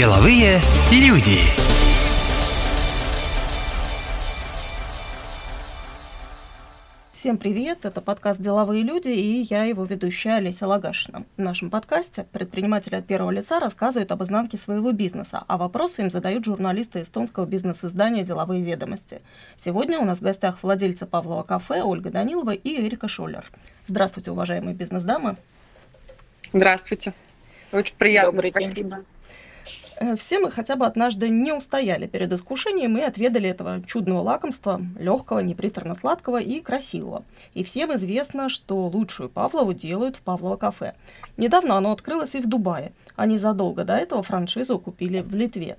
Деловые люди. Всем привет, это подкаст «Деловые люди» и я его ведущая Олеся Лагашина. В нашем подкасте предприниматели от первого лица рассказывают об изнанке своего бизнеса, а вопросы им задают журналисты эстонского бизнес-издания «Деловые ведомости». Сегодня у нас в гостях владельцы Павлова кафе Ольга Данилова и Эрика Шулер. Здравствуйте, уважаемые бизнес-дамы. Здравствуйте. Очень приятно. Добрый Спасибо. день. Э, Все мы хотя бы однажды не устояли перед искушением и отведали этого чудного лакомства, легкого, неприторно-сладкого и красивого. И всем известно, что лучшую Павлову делают в Павлово кафе. Недавно оно открылось и в Дубае, а незадолго до этого франшизу купили в Литве.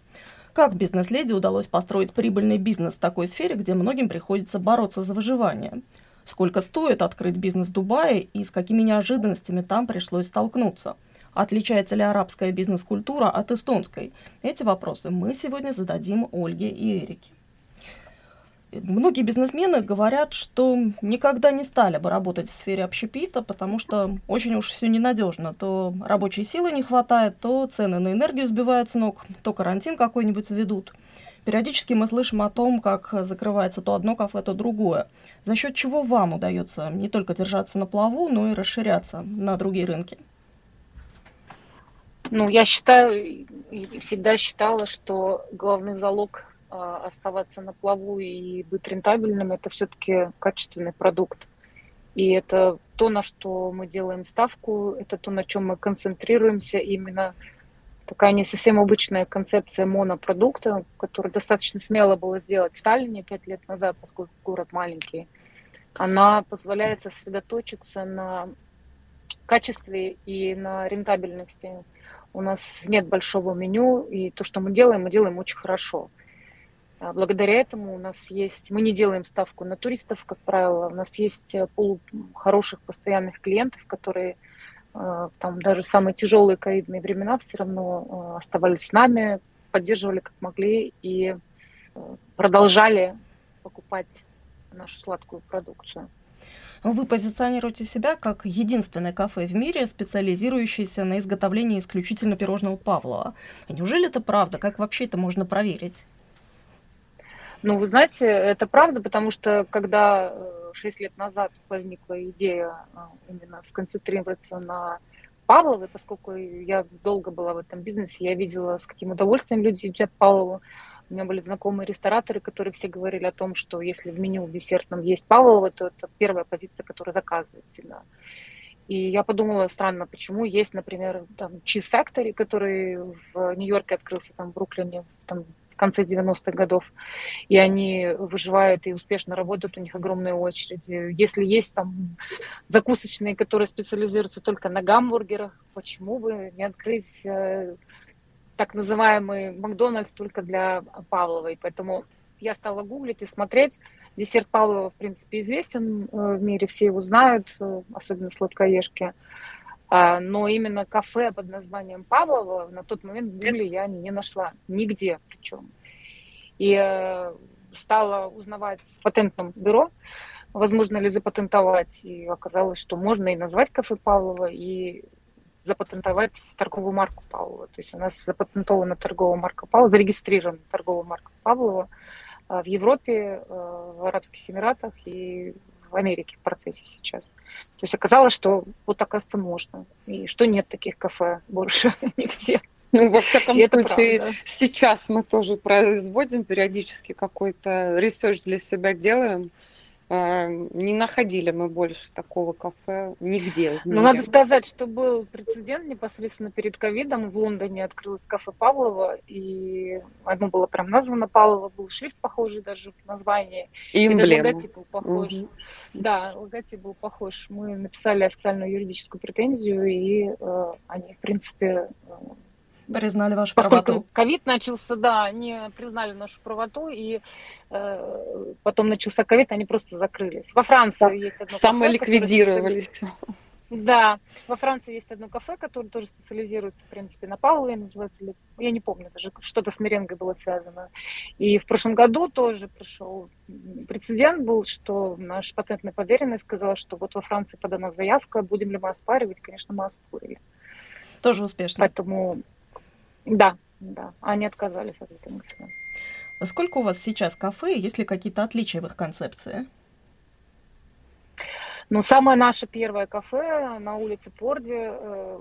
Как бизнес-леди удалось построить прибыльный бизнес в такой сфере, где многим приходится бороться за выживание? Сколько стоит открыть бизнес в Дубае и с какими неожиданностями там пришлось столкнуться? Отличается ли арабская бизнес-культура от эстонской? Эти вопросы мы сегодня зададим Ольге и Эрике. Многие бизнесмены говорят, что никогда не стали бы работать в сфере общепита, потому что очень уж все ненадежно. То рабочей силы не хватает, то цены на энергию сбивают с ног, то карантин какой-нибудь введут. Периодически мы слышим о том, как закрывается то одно кафе, то другое. За счет чего вам удается не только держаться на плаву, но и расширяться на другие рынки? Ну, я считаю, всегда считала, что главный залог а, оставаться на плаву и быть рентабельным, это все-таки качественный продукт. И это то, на что мы делаем ставку, это то, на чем мы концентрируемся. Именно такая не совсем обычная концепция монопродукта, которую достаточно смело было сделать в Таллине пять лет назад, поскольку город маленький. Она позволяет сосредоточиться на качестве и на рентабельности. У нас нет большого меню, и то, что мы делаем, мы делаем очень хорошо. А Благодаря этому у нас есть, мы не делаем ставку на туристов, как правило, у нас есть э, пул хороших постоянных клиентов, которые э, там даже самые тяжелые ковидные времена все равно э, оставались с нами, поддерживали как могли и продолжали покупать нашу сладкую продукцию. Вы позиционируете себя как единственное кафе в мире, специализирующееся на изготовлении исключительно пирожного Павлова. Неужели это правда? Как вообще это можно проверить? Ну, вы знаете, это правда, потому что когда 6 лет назад возникла идея именно сконцентрироваться на Павловой, поскольку я долго была в этом бизнесе, я видела, с каким удовольствием люди едят Павлову. У меня были знакомые рестораторы, которые все говорили о том, что если в меню в десертном есть Павлова, то это первая позиция, которую заказывают всегда. И я подумала, странно, почему есть, например, там Cheese Factory, который в Нью-Йорке открылся, там в Бруклине, там в конце 90-х годов, и они выживают и успешно работают, у них огромная очередь. Если есть там закусочные, которые специализируются только на гамбургерах, почему бы не открыть так называемый Макдональдс только для Павловой. Поэтому я стала гуглить и смотреть. Десерт Павлова, в принципе, известен в мире, все его знают, особенно сладкоежки. Но именно кафе под названием Павлова на тот момент в Гугле я не нашла. Нигде причем. И стала узнавать в патентном бюро, возможно ли запатентовать. И оказалось, что можно и назвать кафе Павлова, и запатентовать торговую марку Павлова. То есть у нас запатентована торговая марка Павлова, зарегистрирована торговая марка Павлова в Европе, в Арабских Эмиратах и в Америке в процессе сейчас. То есть оказалось, что вот оказывается можно. И что нет таких кафе больше нигде. Ну, во всяком и случае, правда. сейчас мы тоже производим периодически какой-то research для себя делаем. Не находили мы больше такого кафе нигде. Ну, надо сказать, что был прецедент непосредственно перед ковидом. В Лондоне открылось кафе Павлова, и одно было прям названо Павлова, был шрифт похожий даже в названии. И, и даже логотип был похож. Угу. Да, логотип был похож. Мы написали официальную юридическую претензию, и э, они, в принципе, признали вашу Поскольку правоту. ковид начался, да, они признали нашу правоту, и э, потом начался ковид, они просто закрылись. Во Франции да. есть одно Самоликвидировались. кафе. Да, во Франции есть одно кафе, которое тоже специализируется, в принципе, на Павлове называется, или, я не помню, даже что-то с меренгой было связано. И в прошлом году тоже пришел прецедент был, что наш патентный поверенный сказал, что вот во Франции подана заявка, будем ли мы оспаривать, конечно, мы оспорили. Тоже успешно. Поэтому да, да, они отказались от этой мысли. Сколько у вас сейчас кафе, есть ли какие-то отличия в их концепции? Ну, самое наше первое кафе на улице Порде э,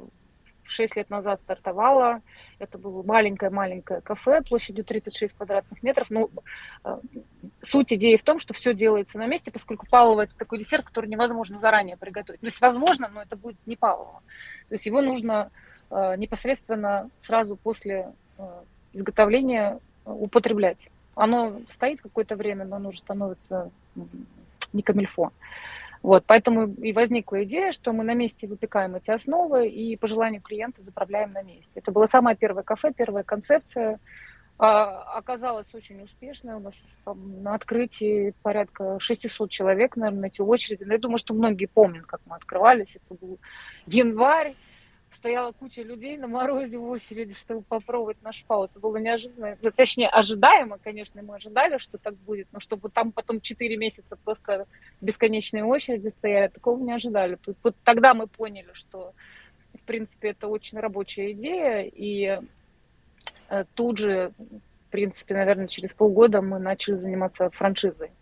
6 лет назад стартовало. Это было маленькое-маленькое кафе площадью 36 квадратных метров. Ну, э, суть идеи в том, что все делается на месте, поскольку палово – это такой десерт, который невозможно заранее приготовить. То есть возможно, но это будет не палово. То есть его нужно непосредственно сразу после э, изготовления употреблять. Оно стоит какое-то время, но оно уже становится не камильфо. Вот, поэтому и возникла идея, что мы на месте выпекаем эти основы и по желанию клиента заправляем на месте. Это было самое первое кафе, первая концепция. А, оказалась очень успешной. У нас там, на открытии порядка 600 человек, наверное, на эти очереди. Но я думаю, что многие помнят, как мы открывались. Это был январь стояла куча людей на морозе в очереди, чтобы попробовать наш пау. Это было неожиданно, ну, точнее, ожидаемо, конечно, мы ожидали, что так будет, но чтобы там потом 4 месяца просто бесконечные очереди стояли, такого не ожидали. Тут, вот тогда мы поняли, что, в принципе, это очень рабочая идея, и э, тут же, в принципе, наверное, через полгода мы начали заниматься франшизой,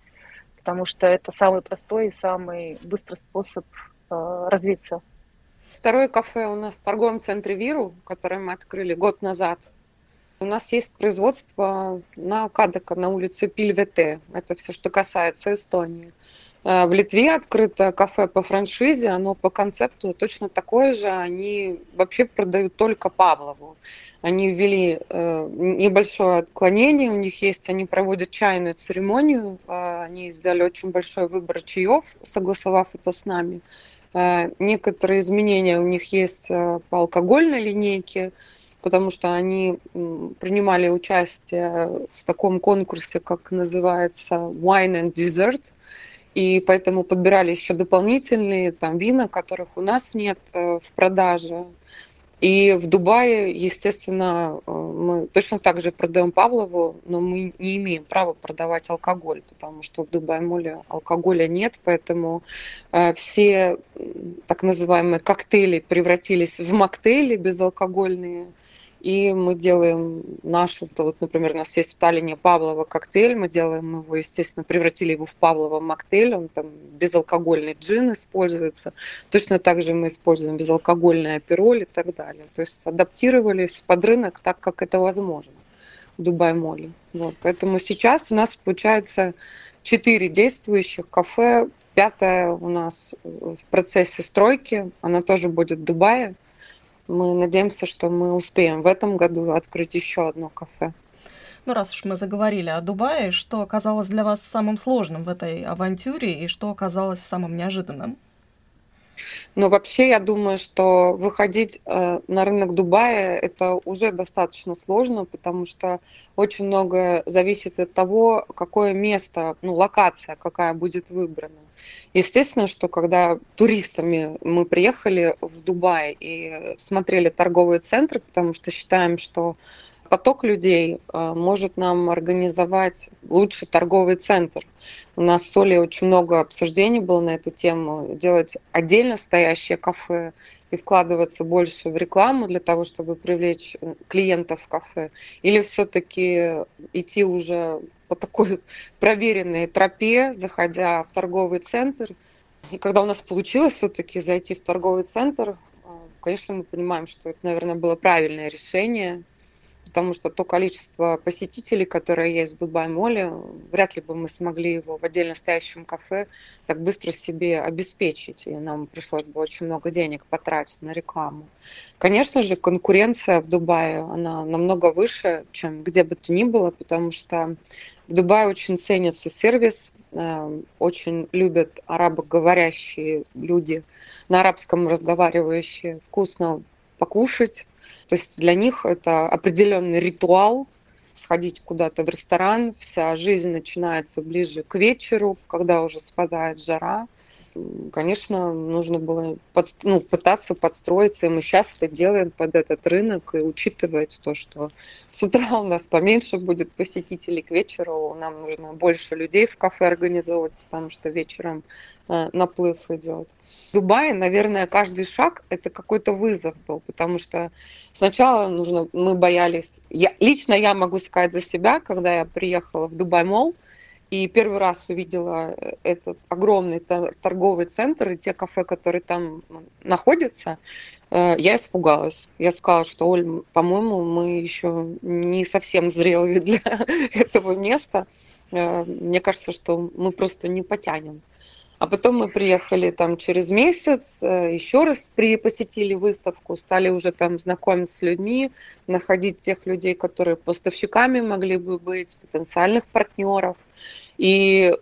потому что это самый простой и самый быстрый способ э, развиться Второе кафе у нас в торговом центре Виру, которое мы открыли год назад. У нас есть производство на Кадека, на улице Пильвете. Это все, что касается Эстонии. Э, в Литве открыто кафе по франшизе, оно по концепту точно такое же. Они вообще продают только Павлову. Они ввели э, небольшое отклонение, у них есть, они проводят чайную церемонию, э, они сделали очень большой выбор чаев, согласовав это с нами. Э, некоторые изменения у них есть э, по алкогольной линейке, потому что они принимали участие в таком конкурсе, как называется Wine and Dessert, и поэтому подбирали еще дополнительные там вина, которых у нас нет э, в продаже. И в Дубае, естественно, э, мы точно так же продаем Павлову, но мы не имеем права продавать алкоголь, потому что в Дубае-моле алкоголя нет, поэтому э, все так называемые коктейли превратились в моктейли безалкогольные. И мы делаем нашу, то вот, например, у нас есть в Таллине Павлова коктейль, мы делаем его, естественно, превратили его в Павлова моктейль, он там безалкогольный джин используется. Точно так же мы используем безалкогольный апероль и так далее. То есть адаптировались под рынок так, как это возможно в Дубай-моле. Вот. Поэтому сейчас у нас получается четыре действующих кафе, пятое у нас в процессе стройки, она тоже будет в Дубае. Мы надеемся, что мы успеем в этом году открыть еще одно кафе. Ну, раз уж мы заговорили о Дубае, что оказалось для вас самым сложным в этой авантюре и что оказалось самым неожиданным? Но вообще я думаю, что выходить э, на рынок Дубая это уже достаточно сложно, потому что очень многое зависит от того, какое место, ну, локация какая будет выбрана. Естественно, что когда туристами мы приехали в Дубай и смотрели торговые центры, потому что считаем, что поток людей э, может нам организовать лучший торговый центр. У нас с Олей очень много обсуждений было на эту тему. Делать отдельно стоящее кафе и вкладываться больше в рекламу для того, чтобы привлечь э, клиентов в кафе? Или все-таки идти уже по такой проверенной тропе, заходя в торговый центр? И когда у нас получилось все-таки зайти в торговый центр, э, конечно, мы понимаем, что это, наверное, было правильное решение – потому что то количество посетителей, которое есть в Дубай-моле, вряд ли бы мы смогли его в отдельно стоящем кафе так быстро себе обеспечить, и нам пришлось бы очень много денег потратить на рекламу. Конечно же, конкуренция в Дубае, она намного выше, чем где бы то ни было, потому что в Дубае очень ценится сервис, э, очень любят арабоговорящие люди, на арабском разговаривающие, вкусно покушать, то есть для них это определенный ритуал, сходить куда-то в ресторан, вся жизнь начинается ближе к вечеру, когда уже спадает жара. Конечно, нужно было под, ну, пытаться подстроиться, и мы сейчас это делаем под этот рынок, и учитывать то, что с утра у нас поменьше будет посетителей, к вечеру нам нужно больше людей в кафе организовывать, потому что вечером э, наплыв идет. В Дубае, наверное, каждый шаг – это какой-то вызов был, потому что сначала нужно, мы боялись, я, лично я могу сказать за себя, когда я приехала в Дубай-молл, и первый раз увидела э, этот огромный торговый центр и те кафе, которые там находятся, э, я испугалась. Я сказала, что, Оль, по-моему, мы еще не совсем зрелые для этого места. Э, мне кажется, что мы просто не потянем. А потом мы приехали там через месяц, еще раз при, посетили выставку, стали уже там знакомиться с людьми, находить тех людей, которые поставщиками могли бы быть, потенциальных партнеров. И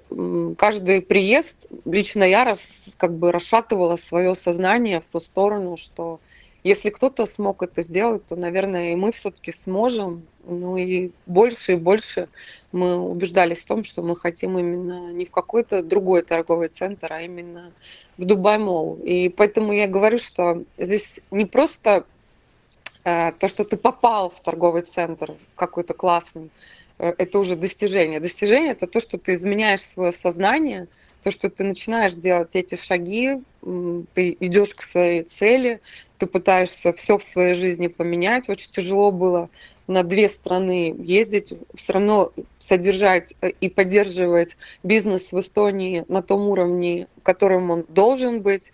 каждый приезд лично я раз, как бы расшатывала свое сознание в ту сторону, что если кто-то смог это сделать, то, наверное, и мы все-таки сможем. Ну и больше и больше мы убеждались в том, что мы хотим именно не в какой-то другой торговый центр, а именно в Дубай Молл. И поэтому я говорю, что здесь не просто э, то, что ты попал в торговый центр какой-то классный, это уже достижение. Достижение это то, что ты изменяешь свое сознание, то, что ты начинаешь делать эти шаги, ты идешь к своей цели, ты пытаешься все в своей жизни поменять. Очень тяжело было на две страны ездить, все равно содержать э, и поддерживать бизнес в Эстонии на том уровне, которым он должен быть, э,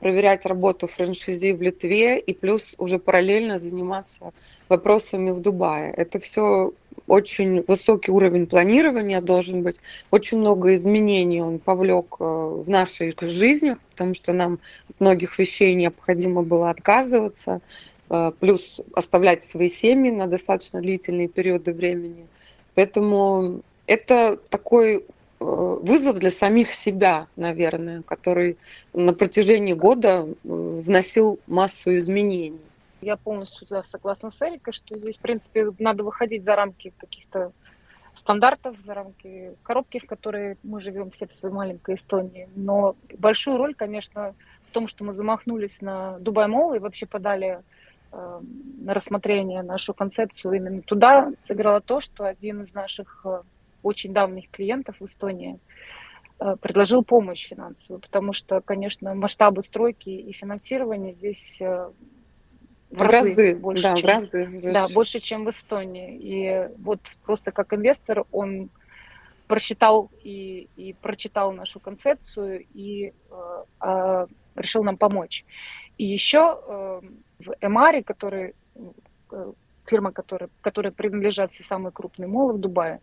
проверять работу франшизи в Литве и плюс уже параллельно заниматься вопросами в Дубае. Это все очень высокий уровень планирования должен быть, очень много изменений он повлек э, в нашей жизнях, потому что нам от многих вещей необходимо было отказываться, э, плюс оставлять свои семьи на достаточно длительные периоды времени. Поэтому это такой э, вызов для самих себя, наверное, который на протяжении года вносил массу изменений. Я полностью согласна с Эрикой, что здесь, в принципе, надо выходить за рамки каких-то стандартов, за рамки коробки, в которой мы живем все в своей маленькой Эстонии. Но большую роль, конечно, в том, что мы замахнулись на Дубай Молл и вообще подали э, на рассмотрение нашу концепцию именно туда, сыграло то, что один из наших э, очень давних клиентов в Эстонии э, предложил помощь финансовую, потому что, конечно, масштабы стройки и финансирования здесь э, в разы, разы больше, да, чем, в разы выше. да, больше, чем в Эстонии. И вот просто как инвестор он просчитал и, и прочитал нашу концепцию и э, э, решил нам помочь. И еще э, в Эмаре, который э, фирма, которая, которая принадлежат все самые крупные молы в Дубае,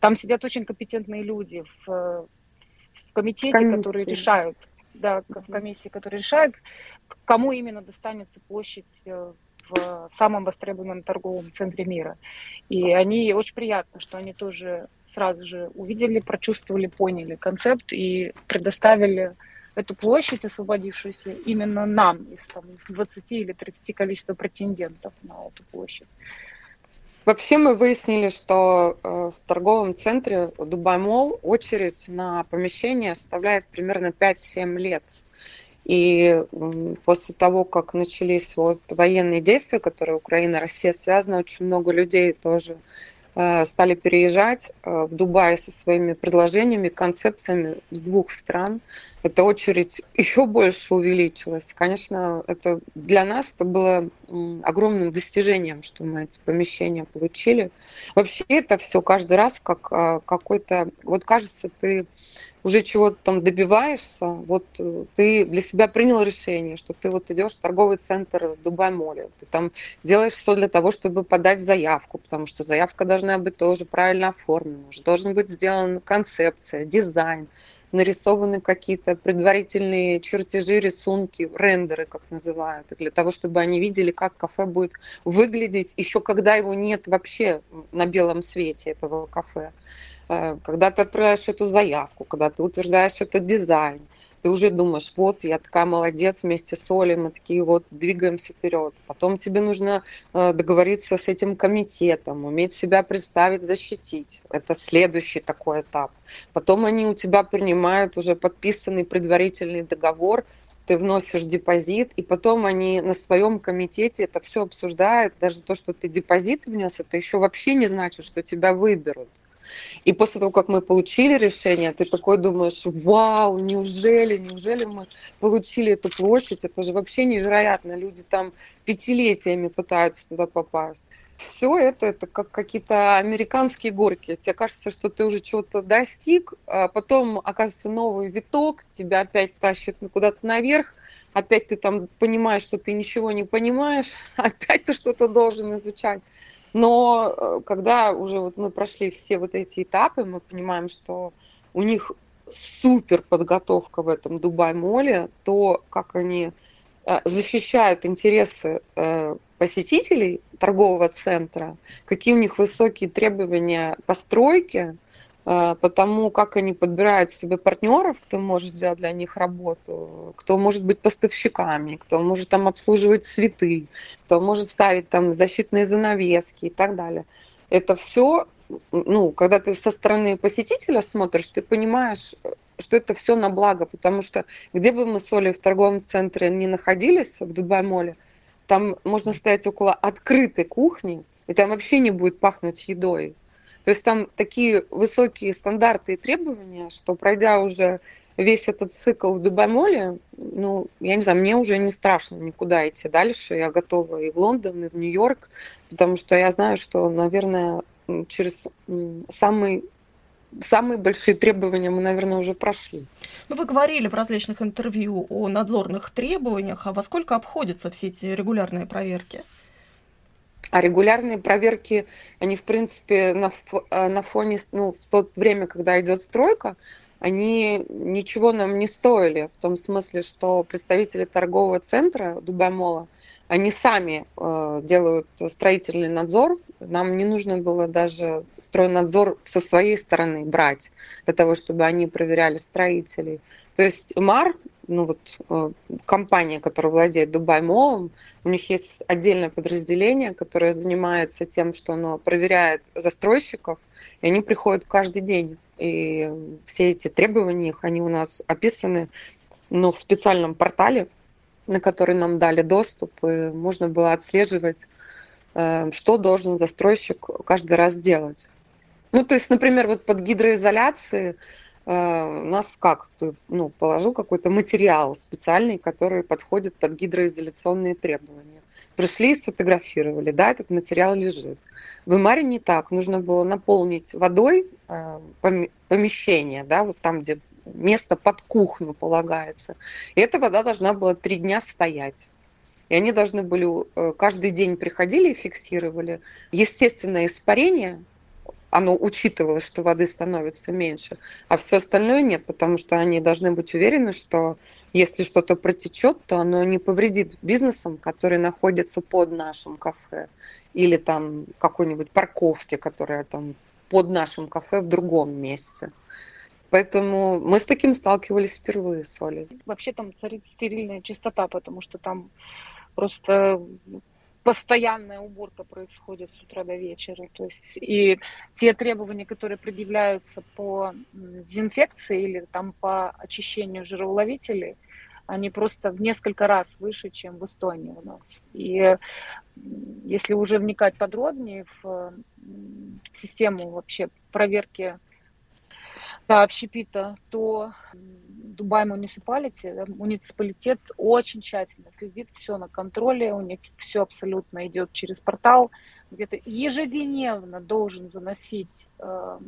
там сидят очень компетентные люди в, в комитете, Комиссия. которые решают, да, в комиссии, которые решают, кому именно достанется площадь э, в самом востребованном торговом центре мира. И они очень приятно, что они тоже сразу же увидели, прочувствовали, поняли концепт и предоставили эту площадь, освободившуюся именно нам из, там, из 20 или 30 количества претендентов на эту площадь. Вообще мы выяснили, что э, в торговом центре Дубай Молл очередь на помещение составляет примерно 5-7 лет. И после того, как начались вот военные действия, которые Украина, Россия связаны, очень много людей тоже стали переезжать э, в Дубай со своими предложениями, концепциями с двух стран. Эта очередь еще больше увеличилась. Конечно, это для нас это было огромным достижением, что мы эти помещения получили. Вообще это все каждый раз как э, какой-то... Вот кажется, ты уже чего-то там добиваешься, вот э, ты для себя принял решение, что ты вот идешь в торговый центр Дубай Моле, ты там делаешь все для того, чтобы подать заявку, потому что заявка должна быть тоже правильно оформлена, уже должен быть сделана концепция, дизайн, нарисованы какие-то предварительные чертежи, рисунки, рендеры, как называют, для того, чтобы они видели, как кафе будет выглядеть, еще когда его нет вообще на белом свете этого кафе. Э, когда ты отправляешь эту заявку, когда ты утверждаешь этот дизайн, ты уже думаешь, вот, я такая молодец вместе с Олей, мы такие вот двигаемся вперед. Потом тебе нужно э, договориться с этим комитетом, уметь себя представить, защитить. Это следующий такой этап. Потом они у тебя принимают уже подписанный предварительный договор, ты вносишь депозит, и потом они на своем комитете это все обсуждают. Даже то, что ты депозит внес, это еще вообще не значит, что тебя выберут. И после того, как мы получили решение, ты такой думаешь, вау, неужели, неужели мы получили эту площадь? Это же вообще невероятно. Люди там пятилетиями пытаются туда попасть. Все это, это как какие-то американские горки. Тебе кажется, что ты уже чего-то достиг, а потом оказывается новый виток, тебя опять тащит куда-то наверх, опять ты там понимаешь, что ты ничего не понимаешь, опять ты что-то должен изучать. Но э, когда уже вот мы прошли все вот эти этапы, мы понимаем, что у них супер подготовка в этом Дубай-моле, то, как они э, защищают интересы э, посетителей торгового центра, какие у них высокие требования постройки, потому как они подбирают себе партнеров, кто может сделать для них работу, кто может быть поставщиками, кто может там обслуживать цветы, кто может ставить там защитные занавески и так далее. Это все, ну, когда ты со стороны посетителя смотришь, ты понимаешь, что это все на благо, потому что где бы мы с Олей в торговом центре не находились, в Дубай-моле, там можно стоять около открытой кухни, и там вообще не будет пахнуть едой то есть там такие высокие стандарты и требования, что пройдя уже весь этот цикл в Дубаймоле, ну, я не знаю, мне уже не страшно никуда идти дальше. Я готова и в Лондон, и в Нью-Йорк, потому что я знаю, что, наверное, через самый самые большие требования мы, наверное, уже прошли. Ну, вы говорили в различных интервью о надзорных требованиях, а во сколько обходятся все эти регулярные проверки? А регулярные проверки, они, в принципе, на, э, на фоне, ну, в то время, когда идет стройка, они ничего нам не стоили, в том смысле, что представители торгового центра Дубаймола, они сами э, делают строительный надзор. Нам не нужно было даже стройнадзор со своей стороны брать для того, чтобы они проверяли строителей. То есть МАР, ну вот э, компания, которая владеет Дубай Молом, у них есть отдельное подразделение, которое занимается тем, что оно проверяет застройщиков, и они приходят каждый день. И все эти требования, их, они у нас описаны ну, в специальном портале, на который нам дали доступ, и можно было отслеживать, э, что должен застройщик каждый раз делать. Ну, то есть, например, вот под гидроизоляцией у нас как? Ты ну, положил какой-то материал специальный, который подходит под гидроизоляционные требования. Пришли и сфотографировали, да, этот материал лежит. В Имаре не так. Нужно было наполнить водой э, помещение, да, вот там, где место под кухню полагается. И эта вода должна была три дня стоять. И они должны были э, каждый день приходили и фиксировали естественное испарение оно учитывалось, что воды становится меньше, а все остальное нет, потому что они должны быть уверены, что если что-то протечет, то оно не повредит бизнесам, которые находятся под нашим кафе, или там какой-нибудь парковке, которая там под нашим кафе в другом месте. Поэтому мы с таким сталкивались впервые с Олей. Вообще там царит стерильная чистота, потому что там просто постоянная уборка происходит с утра до вечера. То есть и те требования, которые предъявляются по дезинфекции или там по очищению жироуловителей, они просто в несколько раз выше, чем в Эстонии у нас. И если уже вникать подробнее в систему вообще проверки да, общепита, то Дубай муниципалити, муниципалитет очень тщательно следит, все на контроле, у них все абсолютно идет через портал, где-то ежедневно должен заносить э,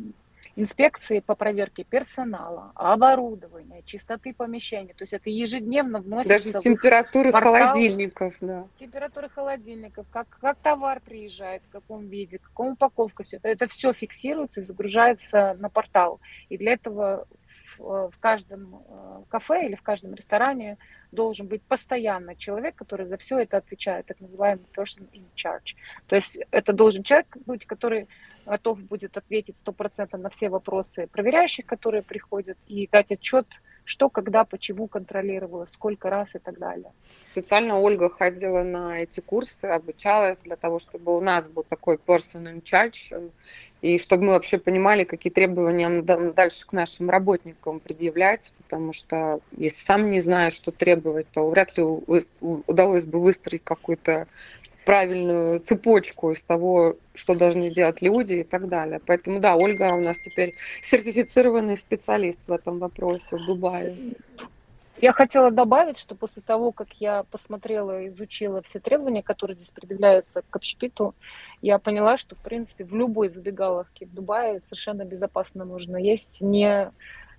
инспекции по проверке персонала, оборудования, чистоты помещений. То есть это ежедневно вносится... Даже температуры холодильников, да. Температуры холодильников, как, как товар приезжает, в каком виде, каком упаковка, все это, это все фиксируется и загружается на портал. И для этого в каждом э, кафе или в каждом ресторане должен быть постоянно человек, который за все это отвечает, так называемый person in charge. То есть это должен человек быть, который готов будет ответить стопроцентно на все вопросы проверяющих, которые приходят, и дать отчет что, когда, почему контролировалось, сколько раз и так далее. Специально Ольга ходила на эти курсы, обучалась для того, чтобы у нас был такой personal charge, и чтобы мы вообще понимали, какие требования нам дальше к нашим работникам предъявлять, потому что если сам не знаешь, что требовать, то вряд ли удалось бы выстроить какую-то правильную цепочку из того, что должны делать люди и так далее. Поэтому да, Ольга у нас теперь сертифицированный специалист в этом вопросе в Дубае. Я хотела добавить, что после того, как я посмотрела и изучила все требования, которые здесь предъявляются к общепиту, я поняла, что, в принципе, в любой забегаловке в Дубае совершенно безопасно можно есть, не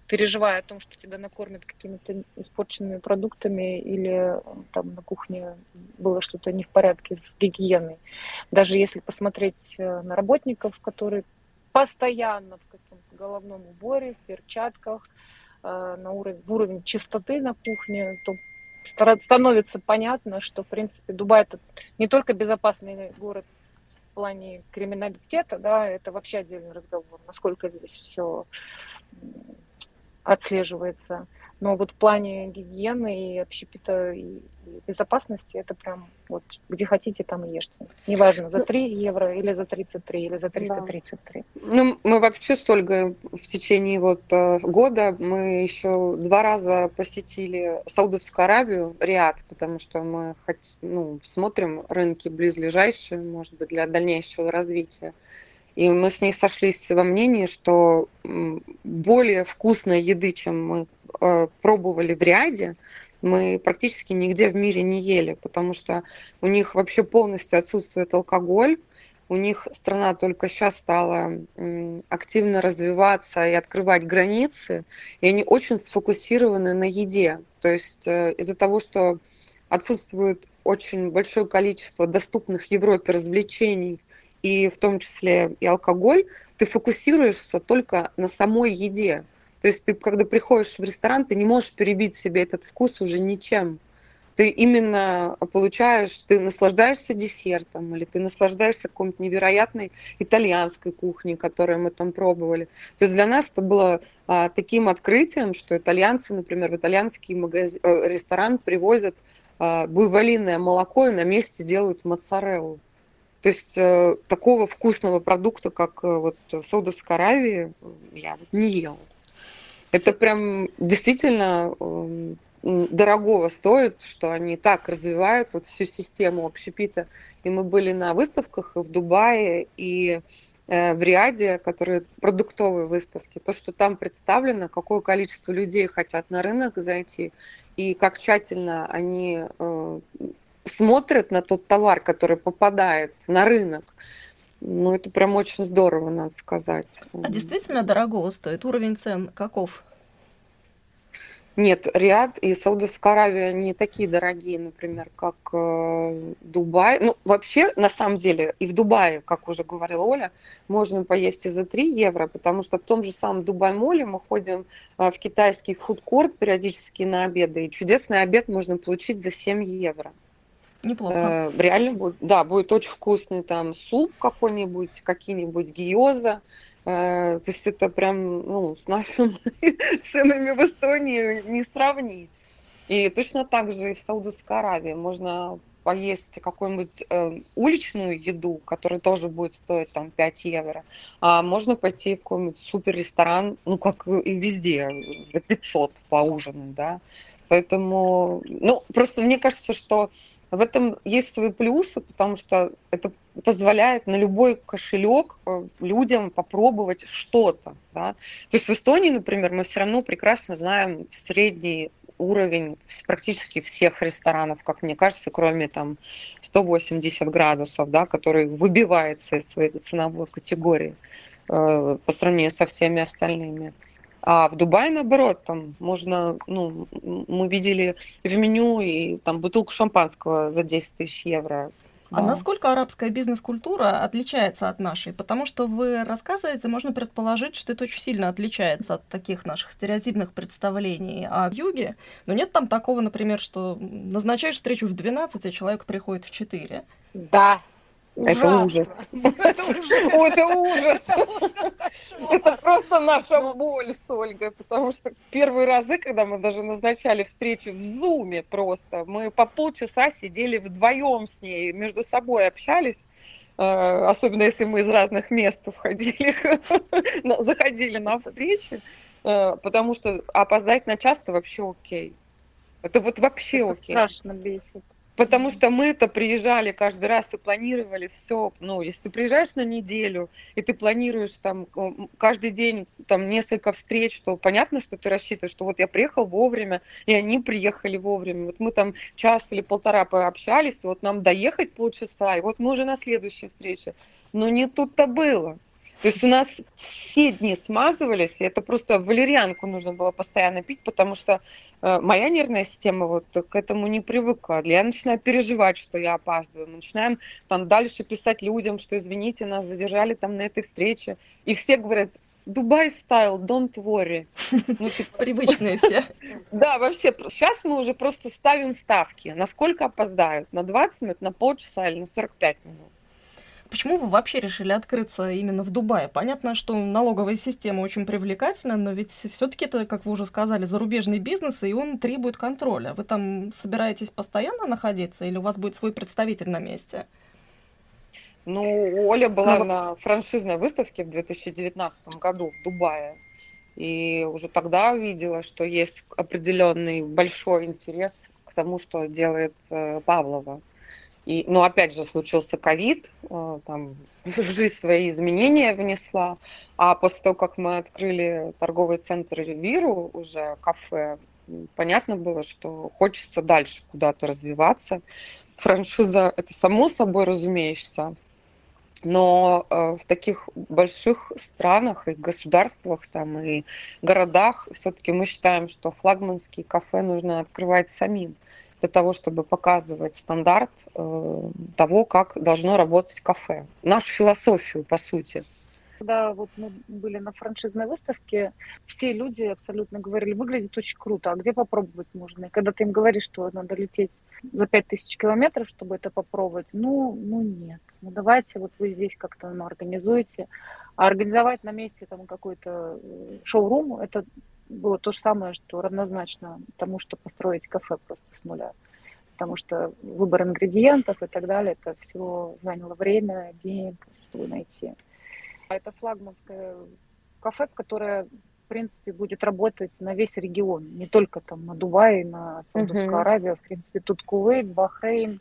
переживая о том, что тебя накормят какими-то испорченными продуктами или там на кухне было что-то не в порядке с гигиеной. Даже если посмотреть э, на работников, которые постоянно в каком-то головном уборе, в перчатках, э, на уровень, в уровень чистоты на кухне, то становится понятно, что, в принципе, Дубай это не только безопасный город в плане криминалитета, да, это вообще отдельный разговор, насколько здесь все отслеживается. Но вот в плане гигиены и общепита и безопасности это прям вот где хотите, там и ешьте. Неважно, за 3 евро или за 33, или за 333. Да. Ну, мы вообще с Ольгой в течение вот э, года мы еще два раза посетили Саудовскую Аравию, Риад, потому что мы хоть, ну, смотрим рынки близлежащие, может быть, для дальнейшего развития. И мы с ней сошлись во мнении, что более вкусной еды, чем мы э, пробовали в ряде, мы практически нигде в мире не ели, потому что у них вообще полностью отсутствует алкоголь, у них страна только сейчас стала активно развиваться и открывать границы, и они очень сфокусированы на еде. То есть э, из-за того, что отсутствует очень большое количество доступных Европе развлечений, и в том числе и алкоголь, ты фокусируешься только на самой еде. То есть ты, когда приходишь в ресторан, ты не можешь перебить себе этот вкус уже ничем. Ты именно получаешь, ты наслаждаешься десертом, или ты наслаждаешься какой-нибудь невероятной итальянской кухней, которую мы там пробовали. То есть для нас это было а, таким открытием, что итальянцы, например, в итальянский магазин, э, ресторан привозят а, буйволиное молоко и на месте делают моцареллу. То есть э, такого вкусного продукта, как э, вот в Саудовской Аравии, я вот не ела. Это прям действительно э, дорогого стоит, что они так развивают вот всю систему общепита. И мы были на выставках в Дубае, и в Риаде, которые продуктовые выставки, то, что там представлено, какое количество людей хотят на рынок зайти, и как тщательно они смотрят на тот товар, который попадает на рынок. Ну, это прям очень здорово, надо сказать. А действительно дорого стоит? Уровень цен каков? Нет, Риад и Саудовская Аравия не такие дорогие, например, как э, Дубай. Ну, вообще, на самом деле, и в Дубае, как уже говорила Оля, можно поесть и за 3 евро, потому что в том же самом Дубай-моле мы ходим э, в китайский фудкорт периодически на обеды, и чудесный обед можно получить за 7 евро. Неплохо. Э, реально будет, да, будет очень вкусный там суп какой-нибудь, какие-нибудь гиоза. Э, то есть это прям, ну, с нашими ценами в Эстонии не сравнить. И точно так же и в Саудовской Аравии можно поесть какую-нибудь э, уличную еду, которая тоже будет стоить там 5 евро, а можно пойти в какой-нибудь супер ресторан, ну, как и везде, за 500 поужинать, да. Поэтому, ну, просто мне кажется, что в этом есть свои плюсы, потому что это позволяет на любой кошелек э, людям попробовать что-то. Да? То есть в Эстонии, например, мы все равно прекрасно знаем средний уровень практически всех ресторанов, как мне кажется, кроме там 180 градусов, да, который выбивается из своей ценовой категории э, по сравнению со всеми остальными. А в Дубае, наоборот, там можно, ну, мы видели в меню и там бутылку шампанского за 10 тысяч евро. А да. насколько арабская бизнес-культура отличается от нашей? Потому что вы рассказываете, можно предположить, что это очень сильно отличается от таких наших стереотипных представлений о юге. Но нет там такого, например, что назначаешь встречу в 12, а человек приходит в 4. Да, Это ужас. Это ужас. Это просто наша боль с Ольгой, потому что первые разы, когда мы даже назначали встречу в Зуме просто, мы по полчаса сидели вдвоем с ней, между собой общались, э, особенно если мы из разных мест входили, заходили на встречи, э, потому что опоздать на час это вообще окей. Это вот вообще окей. Страшно бесит. Потому что мы-то приезжали каждый раз и планировали все. Ну, если ты приезжаешь на неделю, и ты планируешь там каждый день там несколько встреч, то понятно, что ты рассчитываешь, что вот я приехал вовремя, и они приехали вовремя. Вот мы там час или полтора пообщались, вот нам доехать полчаса, и вот мы уже на следующей встрече. Но не тут-то было. То есть у нас все дни смазывались, и это просто валерьянку нужно было постоянно пить, потому что э, моя нервная система вот к этому не привыкла. Я начинаю переживать, что я опаздываю. Мы начинаем там дальше писать людям, что извините, нас задержали там на этой встрече. И все говорят, Дубай стайл, don't worry. Ну, типа... Привычные все. Да, вообще, сейчас мы уже просто ставим ставки. Насколько опоздают? На 20 минут, на полчаса или на 45 минут? Почему вы вообще решили открыться именно в Дубае? Понятно, что налоговая система очень привлекательна, но ведь все-таки это, как вы уже сказали, зарубежный бизнес, и он требует контроля. Вы там собираетесь постоянно находиться или у вас будет свой представитель на месте? Ну, Оля была ну, на франшизной выставке в 2019 году в Дубае. И уже тогда увидела, что есть определенный большой интерес к тому, что делает э, Павлова. И, ну, опять же, случился ковид, э, там в жизнь свои изменения внесла. А после того, как мы открыли торговый центр Виру, уже кафе, понятно было, что хочется дальше куда-то развиваться. Франшиза – это само собой разумеющееся, но э, в таких больших странах и государствах там, и городах все-таки мы считаем, что флагманские кафе нужно открывать самим для того, чтобы показывать стандарт э, того, как должно работать кафе. Нашу философию, по сути. Когда вот мы были на франшизной выставке, все люди абсолютно говорили, выглядит очень круто, а где попробовать можно? И когда ты им говоришь, что надо лететь за 5000 километров, чтобы это попробовать, ну, ну нет. Ну давайте вот вы здесь как-то ну, организуете. А организовать на месте там какой-то э, шоу-рум, это было то же самое, что равнозначно тому, что построить кафе просто с нуля. Потому что выбор ингредиентов и так далее, это все заняло время, денег, чтобы найти. Это флагманское кафе, которое, в принципе, будет работать на весь регион, не только там на Дубае, на Саудовскую uh-huh. Аравию, в принципе, тут Кувейт, Бахрейн,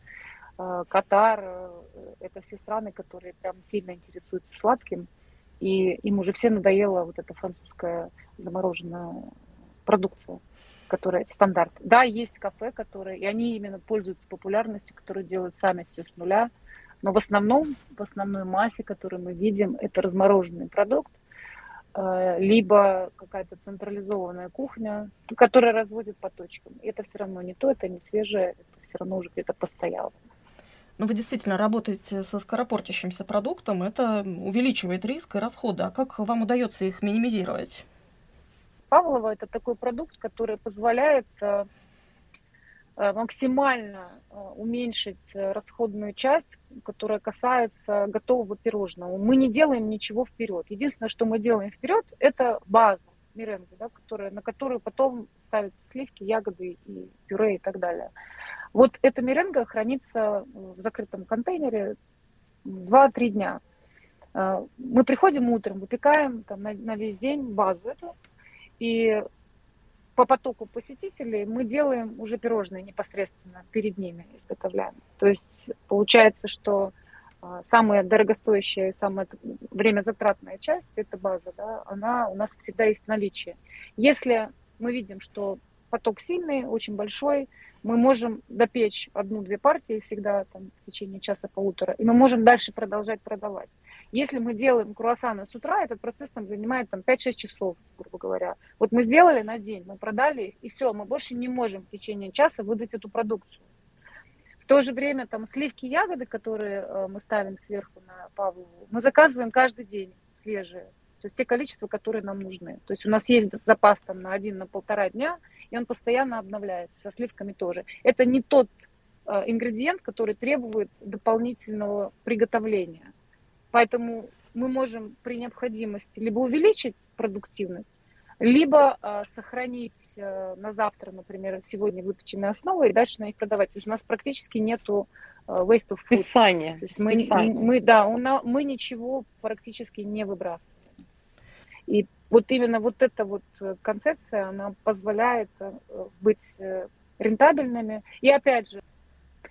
э, Катар, э, это все страны, которые прям сильно интересуются сладким, и им уже все надоело вот эта французская замороженная продукция, которая стандарт. Да, есть кафе, которые, и они именно пользуются популярностью, которые делают сами все с нуля, но в основном, в основной массе, которую мы видим, это размороженный продукт, э, либо какая-то централизованная кухня, которая разводит по точкам. И это все равно не то, это не свежее, это все равно уже где-то постояло. Ну, вы действительно работаете со скоропортящимся продуктом, это увеличивает риск и расходы. А как вам удается их минимизировать? Павлова это такой продукт, который позволяет э, э, максимально э, уменьшить расходную часть, которая касается готового пирожного. Мы не делаем ничего вперед. Единственное, что мы делаем вперед, это базу меренги, да, которая, на которую потом ставятся сливки, ягоды и пюре и так далее. Вот эта меренга хранится в закрытом контейнере 2-3 дня. Мы приходим утром, выпекаем там, на, на весь день базу эту, и по потоку посетителей мы делаем уже пирожные непосредственно перед ними, изготовляем. То есть получается, что а, самая дорогостоящая, самая время затратная часть, это база, да, она у нас всегда есть в наличии. Если мы видим, что поток сильный, очень большой, мы можем допечь одну-две партии всегда там, в течение часа-полутора, и мы можем дальше продолжать продавать. Если мы делаем круассаны с утра, этот процесс там занимает там, 5-6 часов, грубо говоря. Вот мы сделали на день, мы продали их, и все, мы больше не можем в течение часа выдать эту продукцию. В то же время там сливки ягоды, которые э, мы ставим сверху на Павлову, мы заказываем каждый день свежие. То есть те количества, которые нам нужны. То есть у нас есть запас там на один, на полтора дня, и он постоянно обновляется, со сливками тоже. Это не тот э, ингредиент, который требует дополнительного приготовления. Поэтому мы можем при необходимости либо увеличить продуктивность, либо э, сохранить э, на завтра, например, сегодня выпеченные основы и дальше на них продавать. То есть у нас практически нету э, waste of food. Списание. То есть мы, мы, да, мы ничего практически не выбрасываем. И вот именно вот эта вот э, концепция, она позволяет э, быть э, рентабельными. И опять же,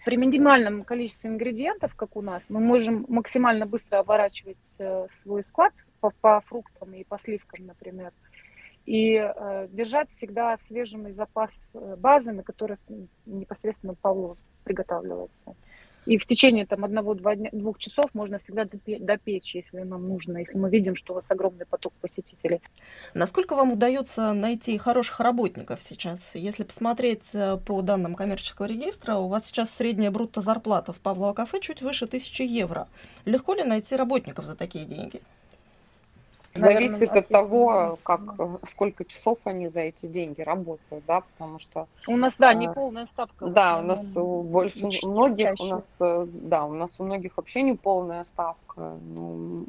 при минимальном количестве ингредиентов, как у нас, мы можем максимально быстро оборачивать свой склад по, по фруктам и по сливкам, например, и э, держать всегда свежий запас базы, на которой непосредственно Павлов приготавливается. И в течение там одного-двух часов можно всегда допечь, если нам нужно, если мы видим, что у вас огромный поток посетителей. Насколько вам удается найти хороших работников сейчас? Если посмотреть э, по данным коммерческого регистра, у вас сейчас средняя брутто зарплата в Павлово кафе чуть выше 1000 евро. Легко ли найти работников за такие деньги? Зависит Наверное, от того, как, сколько часов они за эти деньги работают, да, потому что... У нас, да, не а, полная ставка. Да, у нас у больше у многих, чаще. у нас, э, да, у нас у многих вообще не полная ставка. Ну,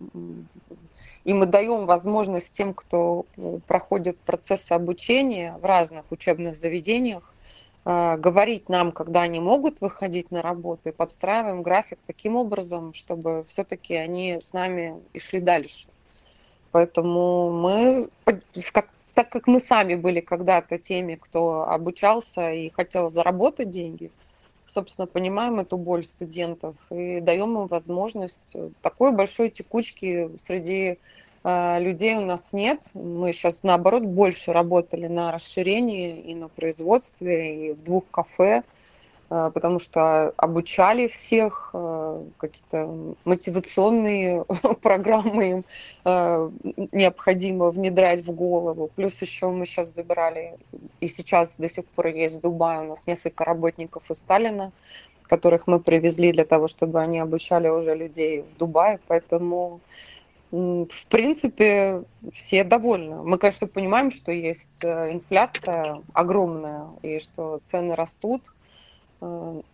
и мы даем возможность тем, кто проходит процессы обучения в разных учебных заведениях, э, говорить нам, когда они могут выходить на работу, и подстраиваем график таким образом, чтобы все-таки они с нами и шли дальше. Поэтому мы, как, так как мы сами были когда-то теми, кто обучался и хотел заработать деньги, собственно, понимаем эту боль студентов и даем им возможность. Такой большой текучки среди э, людей у нас нет. Мы сейчас, наоборот, больше работали на расширении и на производстве, и в двух кафе. Э, потому что обучали всех, э, какие-то мотивационные программы им э, необходимо внедрять в голову. Плюс еще мы сейчас забирали, и сейчас до сих пор есть в Дубае у нас несколько работников из Сталина, которых мы привезли для того, чтобы они обучали уже людей в Дубае. Поэтому в принципе, все довольны. Мы, конечно, понимаем, что есть инфляция огромная и что цены растут,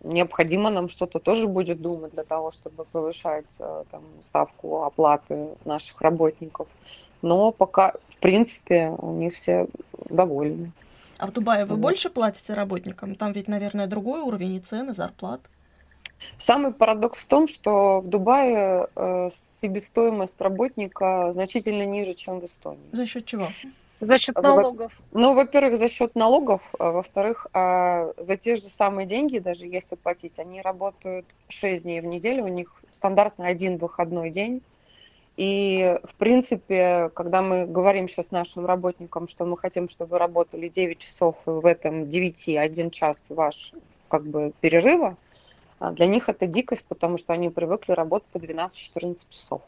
необходимо нам что-то тоже будет думать для того, чтобы повышать э, там, ставку оплаты наших работников. Но пока, в принципе, они все довольны. А в Дубае вы вот. больше платите работникам? Там ведь, наверное, другой уровень и цены, зарплат. Самый парадокс в том, что в Дубае э, себестоимость работника значительно ниже, чем в Эстонии. За счет чего? За счет налогов. Ну, во-первых, за счет налогов, а во-вторых, а за те же самые деньги, даже если платить, они работают 6 дней в неделю, у них стандартно один выходной день. И, в принципе, когда мы говорим сейчас нашим работникам, что мы хотим, чтобы вы работали 9 часов, и в этом 9 1 час ваш как бы перерыва, а для них это дикость, потому что они привыкли работать по 12-14 часов.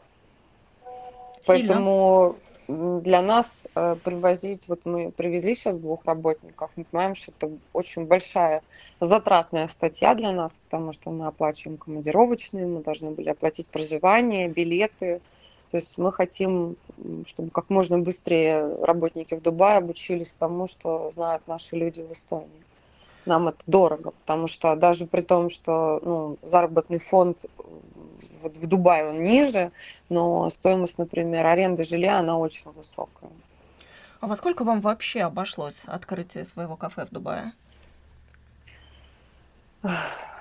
Сильно. Поэтому для нас э, привозить, вот мы привезли сейчас двух работников, мы понимаем, что это очень большая затратная статья для нас, потому что мы оплачиваем командировочные, мы должны были оплатить проживание, билеты. То есть мы хотим, чтобы как можно быстрее работники в Дубае обучились тому, что знают наши люди в Эстонии. Нам это дорого, потому что даже при том, что ну, заработный фонд вот в Дубае он ниже, но стоимость, например, аренды жилья, она очень высокая. А во сколько вам вообще обошлось открытие своего кафе в Дубае?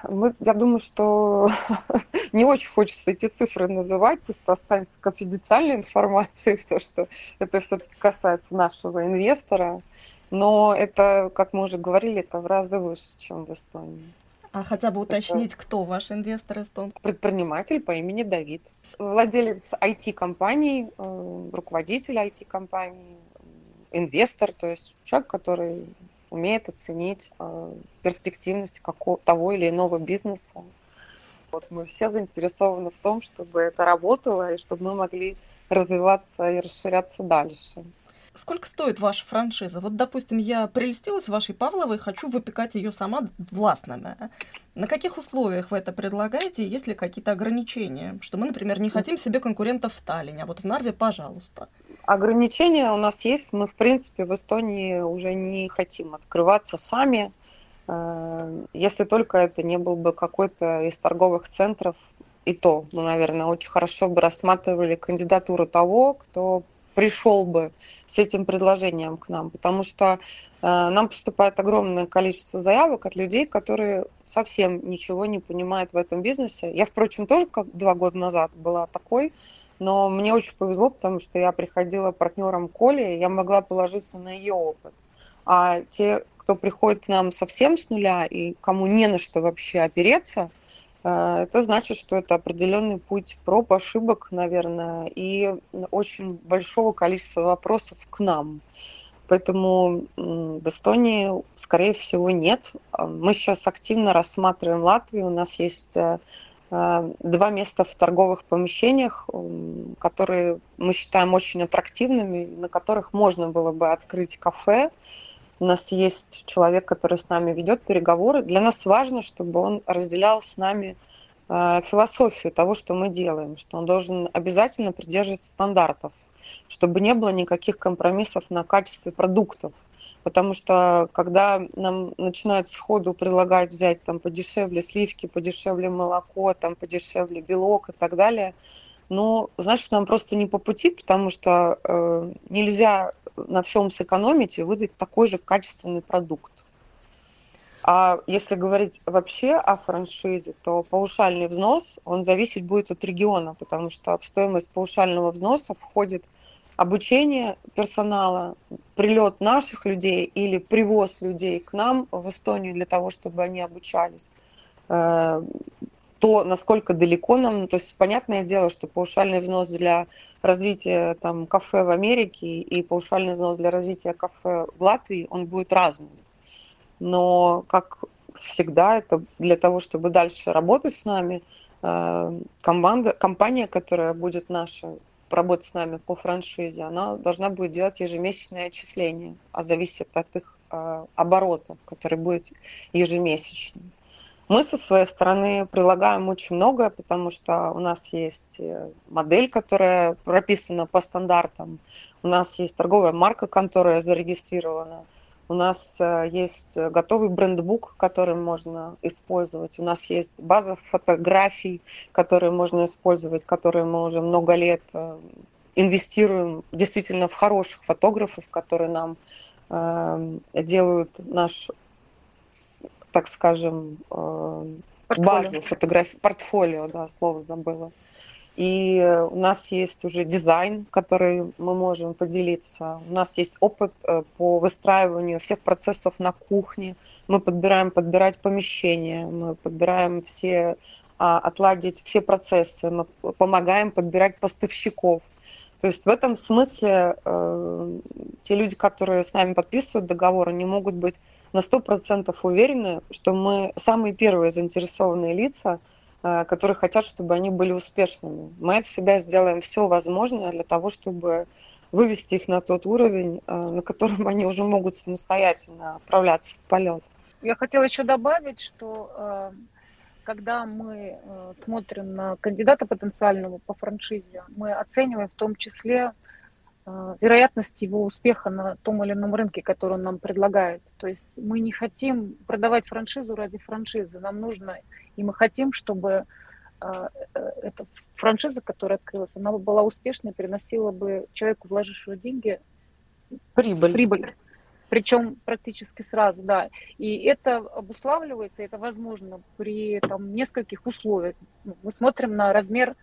Мы, я думаю, что не очень хочется эти цифры называть, пусть останется конфиденциальной информацией, потому что это все-таки касается нашего инвестора. Но это, как мы уже говорили, это в разы выше, чем в Эстонии. А хотя бы уточнить, кто ваш инвестор эстонский? Предприниматель по имени Давид. Владелец IT-компаний, э, руководитель IT-компании, инвестор, то есть человек, который умеет оценить э, перспективность какого, того или иного бизнеса. Вот мы все заинтересованы в том, чтобы это работало и чтобы мы могли развиваться и расширяться дальше. Сколько стоит ваша франшиза? Вот, допустим, я прелестилась вашей Павловой, хочу выпекать ее сама властными. На каких условиях вы это предлагаете? Есть ли какие-то ограничения? Что мы, например, не хотим себе конкурентов в Таллине, а вот в Нарве, пожалуйста. Ограничения у нас есть. Мы, в принципе, в Эстонии уже не хотим открываться сами. Э, если только это не был бы какой-то из торговых центров, и то мы, наверное, очень хорошо бы рассматривали кандидатуру того, кто пришел бы с этим предложением к нам, потому что э, нам поступает огромное количество заявок от людей, которые совсем ничего не понимают в этом бизнесе. Я, впрочем, тоже как два года назад была такой, но мне очень повезло, потому что я приходила партнером Коли, я могла положиться на ее опыт. А те, кто приходит к нам совсем с нуля и кому не на что вообще опереться, это значит, что это определенный путь проб, ошибок, наверное, и очень большого количества вопросов к нам. Поэтому в Эстонии, скорее всего, нет. Мы сейчас активно рассматриваем Латвию. У нас есть э, э, два места в торговых помещениях, которые мы считаем очень аттрактивными, на которых можно было бы открыть кафе, у нас есть человек, который с нами ведет переговоры. Для нас важно, чтобы он разделял с нами э, философию того, что мы делаем, что он должен обязательно придерживаться стандартов, чтобы не было никаких компромиссов на качестве продуктов. Потому что когда нам начинают сходу предлагать взять там подешевле сливки, подешевле молоко, там подешевле белок и так далее, ну, значит, нам просто не по пути, потому что э, нельзя на всем сэкономить и выдать такой же качественный продукт. А если говорить вообще о франшизе, то паушальный взнос, он зависеть будет от региона, потому что в стоимость паушального взноса входит обучение персонала, прилет наших людей или привоз людей к нам в Эстонию для того, чтобы они обучались, э, то, насколько далеко нам, то есть понятное дело, что паушальный взнос для развития там, кафе в Америке и паушальный взнос для развития кафе в Латвии, он будет разным. Но, как всегда, это для того, чтобы дальше работать с нами, э, команда, компания, которая будет наша работать с нами по франшизе, она должна будет делать ежемесячное отчисление, а зависит от их э, оборота, который будет ежемесячным. Мы со своей стороны прилагаем очень многое, потому что у нас есть э, модель, которая прописана по стандартам, у нас есть торговая марка, которая зарегистрирована, у нас э, есть готовый брендбук, который можно использовать. У нас есть база фотографий, которые можно использовать, которые мы уже много лет э, инвестируем действительно в хороших фотографов, которые нам делают наш так скажем, э, базу фотографий, портфолио, да, слово забыла. И у нас есть уже дизайн, который мы можем поделиться. У нас есть опыт э, по выстраиванию всех процессов на кухне. Мы подбираем подбирать помещения, мы подбираем все, отладить все процессы, мы помогаем подбирать поставщиков. То есть в этом смысле э, те люди, которые с нами подписывают договор, они могут быть на 100% уверены, что мы самые первые заинтересованные лица, э, которые хотят, чтобы они были успешными. Мы от себя сделаем все возможное для того, чтобы вывести их на тот уровень, э, на котором они уже могут самостоятельно отправляться в полет. Я хотела еще добавить, что э, когда мы э, смотрим на кандидата потенциального по франшизе, мы оцениваем в том числе э, вероятность его успеха на том или ином рынке, который он нам предлагает. То есть мы не хотим продавать франшизу ради франшизы. Нам нужно, и мы хотим, чтобы э, эта франшиза, которая открылась, она была успешной, приносила бы человеку, вложившему деньги, прибыль. прибыль причем практически сразу, да. И это обуславливается, это возможно при там, нескольких условиях. Ну, мы смотрим на размер,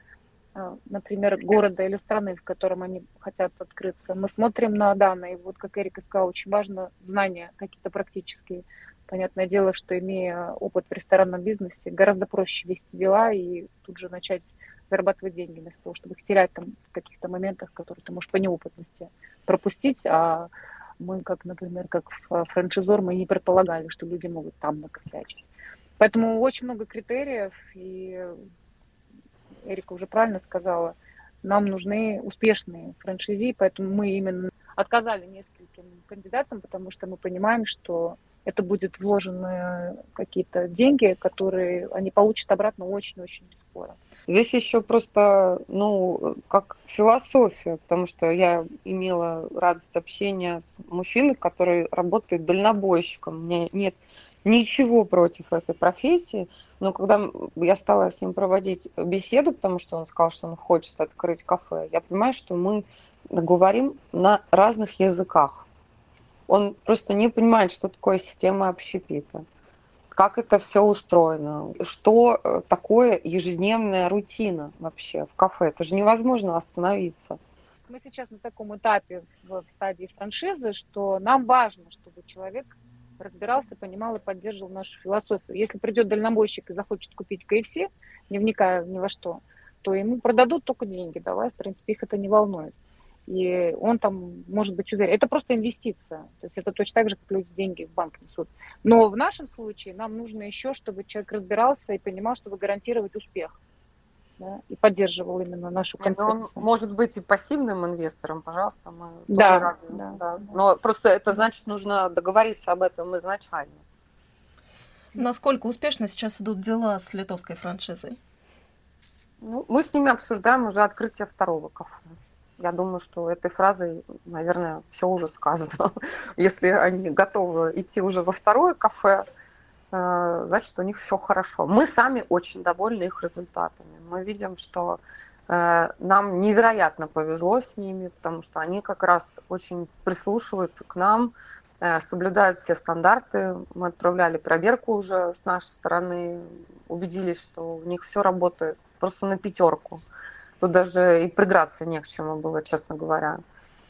а, например, города или страны, в котором они хотят открыться. Мы смотрим на данные. Вот, как Эрика сказала, очень важно знания какие-то практические. Понятное дело, что имея опыт в ресторанном бизнесе, гораздо проще вести дела и тут же начать зарабатывать деньги, вместо того, чтобы их терять там в каких-то моментах, которые ты можешь по неопытности пропустить, а мы, как, например, как франшизор, мы не предполагали, что люди могут там накосячить. Поэтому очень много критериев, и Эрика уже правильно сказала, нам нужны успешные франшизи, поэтому мы именно отказали нескольким кандидатам, потому что мы понимаем, что это будет вложены какие-то деньги, которые они получат обратно очень-очень скоро. Здесь еще просто, ну, как философия, потому что я имела радость общения с мужчиной, который работает дальнобойщиком. У меня нет ничего против этой профессии, но когда я стала с ним проводить беседу, потому что он сказал, что он хочет открыть кафе, я понимаю, что мы говорим на разных языках. Он просто не понимает, что такое система общепита, как это все устроено, что э, такое ежедневная рутина вообще в кафе. Это же невозможно остановиться. Мы сейчас на таком этапе в стадии франшизы, что нам важно, чтобы человек разбирался, понимал и поддерживал нашу философию. Если придет дальнобойщик и захочет купить КФС, не вникая ни во что, то ему продадут только деньги, давай, в принципе, их это не волнует. И он там может быть уверен. Это просто инвестиция. То есть это точно так же, как люди деньги в банк несут. Но в нашем случае нам нужно еще, чтобы человек разбирался и понимал, чтобы гарантировать успех да, и поддерживал именно нашу концепцию. Он может быть и пассивным инвестором, пожалуйста, мы да, тоже рады. Да, да. Но просто это значит, нужно договориться об этом изначально. Насколько успешно сейчас идут дела с литовской франшизой? Ну, мы с ними обсуждаем уже открытие второго кафе. Я думаю, что этой фразой, наверное, все уже сказано. Если они готовы идти уже во второе кафе, Э, значит, у них все хорошо. Мы сами очень довольны их результатами. Мы видим, что э, нам невероятно повезло с ними, потому что они как раз очень прислушиваются к нам, э, соблюдают все стандарты. Мы отправляли проверку уже с нашей стороны, убедились, что у них все работает просто на пятерку. Тут даже и придраться не к чему было, честно говоря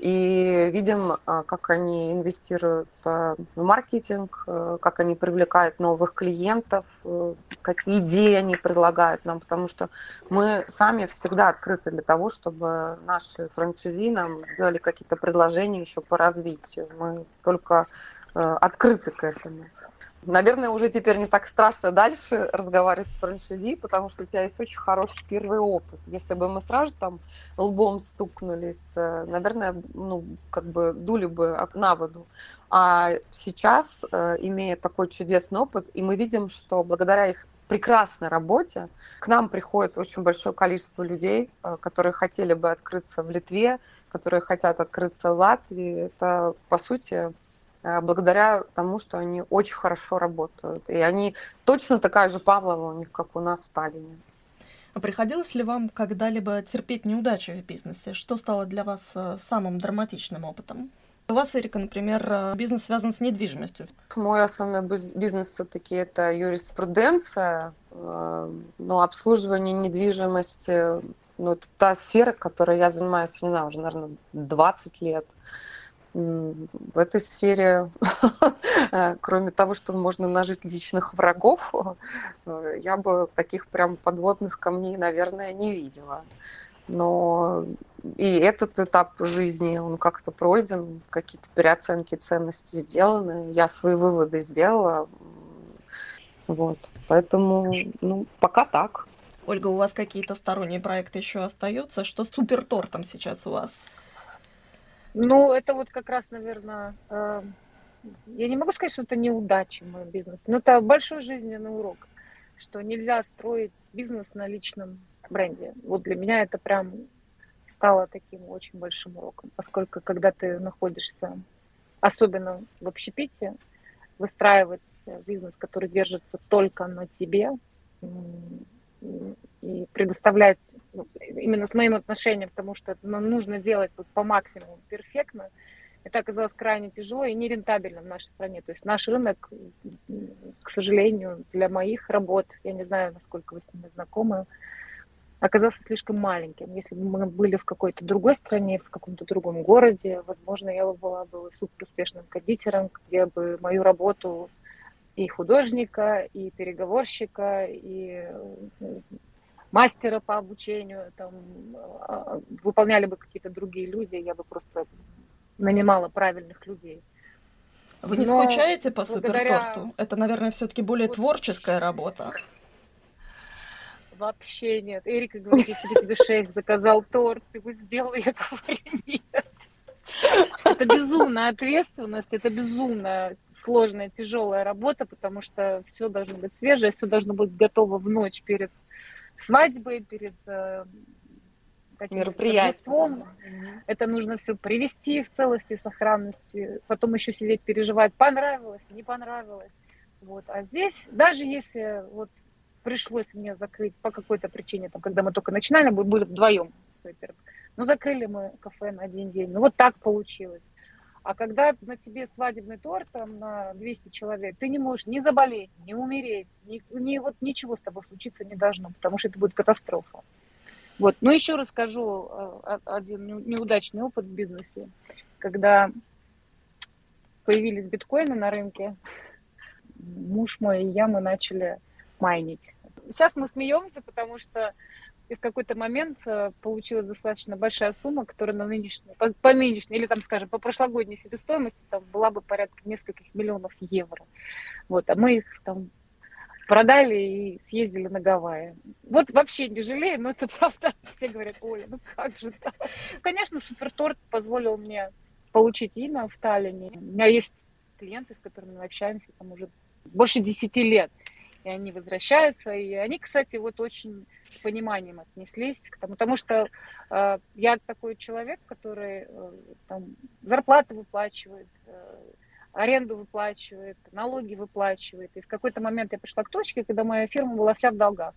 и видим, а, как они инвестируют а, в маркетинг, э, как они привлекают новых клиентов, э, какие идеи они предлагают нам, потому что мы сами всегда открыты для того, чтобы наши франчайзи нам делали какие-то предложения еще по развитию. Мы только э, открыты к этому. Наверное, уже теперь не так страшно дальше разговаривать с франшизи, потому что у тебя есть очень хороший первый опыт. Если бы мы сразу там лбом стукнулись, э, наверное, ну, как бы дули бы на воду. А сейчас, э, имея такой чудесный опыт, и мы видим, что благодаря их прекрасной работе к нам приходит очень большое количество людей, э, которые хотели бы открыться в Литве, которые хотят открыться в Латвии. Это, по сути, благодаря тому, что они очень хорошо работают. И они точно такая же Павлова у них, как у нас в Таллине. А приходилось ли вам когда-либо терпеть неудачи в бизнесе? Что стало для вас э, самым драматичным опытом? У вас, Эрика, например, э, бизнес связан с недвижимостью. Мой основной бизнес все-таки это юриспруденция, но обслуживание недвижимости, ну, это та сфера, которой я занимаюсь, не знаю, уже, наверное, 20 лет в этой сфере, кроме того, что можно нажить личных врагов, э, я бы таких прям подводных камней, наверное, не видела. Но и этот этап жизни, он как-то пройден, какие-то переоценки ценностей сделаны, я свои выводы сделала. Вот. Поэтому, ну, пока так. Ольга, у вас какие-то сторонние проекты еще остаются? Что с супертортом сейчас у вас? Ну, это вот как раз, наверное, э, я не могу сказать, что это неудача мой бизнес, но это большой жизненный урок, что нельзя строить бизнес на личном бренде. Вот для меня это прям стало таким очень большим уроком, поскольку когда ты находишься, особенно в общепите, выстраивать бизнес, который держится только на тебе, и предоставлять ну, именно с моим отношением к тому, что ну, нужно делать вот по максимуму перфектно, это оказалось крайне тяжело и нерентабельно в нашей стране. То есть наш рынок, к сожалению, для моих работ, я не знаю, насколько вы с ними знакомы, оказался слишком маленьким. Если бы мы были в какой-то другой стране, в каком-то другом городе, возможно, я бы была бы супер успешным кондитером, где бы мою работу и художника, и переговорщика, и мастера по обучению, там, а, выполняли бы какие-то другие люди, я бы просто нанимала правильных людей. Вы не Но скучаете по благодаря... суперторту? Это, наверное, все-таки более вот... творческая работа. Вообще нет. Эрика говорит, если тебе шеф заказал торт, ты его сделал, я говорю, нет. Это безумная ответственность, это безумно сложная, тяжелая работа, потому что все должно быть свежее, все должно быть готово в ночь перед свадьбой, перед э, мероприятием. Это нужно все привести в целости сохранности, потом еще сидеть, переживать, понравилось, не понравилось. Вот. А здесь, даже если вот пришлось мне закрыть по какой-то причине, там, когда мы только начинали, мы были вдвоем с Вейпером, ну, закрыли мы кафе на один день. Ну, вот так получилось. А когда на тебе свадебный торт там, на 200 человек, ты не можешь ни заболеть, ни умереть, ни, ни, вот ничего с тобой случиться не должно, потому что это будет катастрофа. Вот. Ну, еще расскажу э, один неудачный опыт в бизнесе. Когда появились биткоины на рынке, муж мой и я, мы начали майнить. Сейчас мы смеемся, потому что и в какой-то момент э, получилась достаточно большая сумма, которая на нынешней, по, по нынешней, или там, скажем, по прошлогодней себестоимости там была бы порядка нескольких миллионов евро. Вот, а мы их там продали и съездили на Гавайи. Вот вообще не жалею, но это правда. Все говорят, Оля, ну как же так? Конечно, Суперторт позволил мне получить имя в Таллине. У меня есть клиенты, с которыми мы общаемся там уже больше десяти лет и они возвращаются, и они, кстати, вот очень с пониманием отнеслись к тому, потому что э, я такой человек, который э, там зарплаты выплачивает, э, аренду выплачивает, налоги выплачивает, и в какой-то момент я пришла к точке, когда моя фирма была вся в долгах.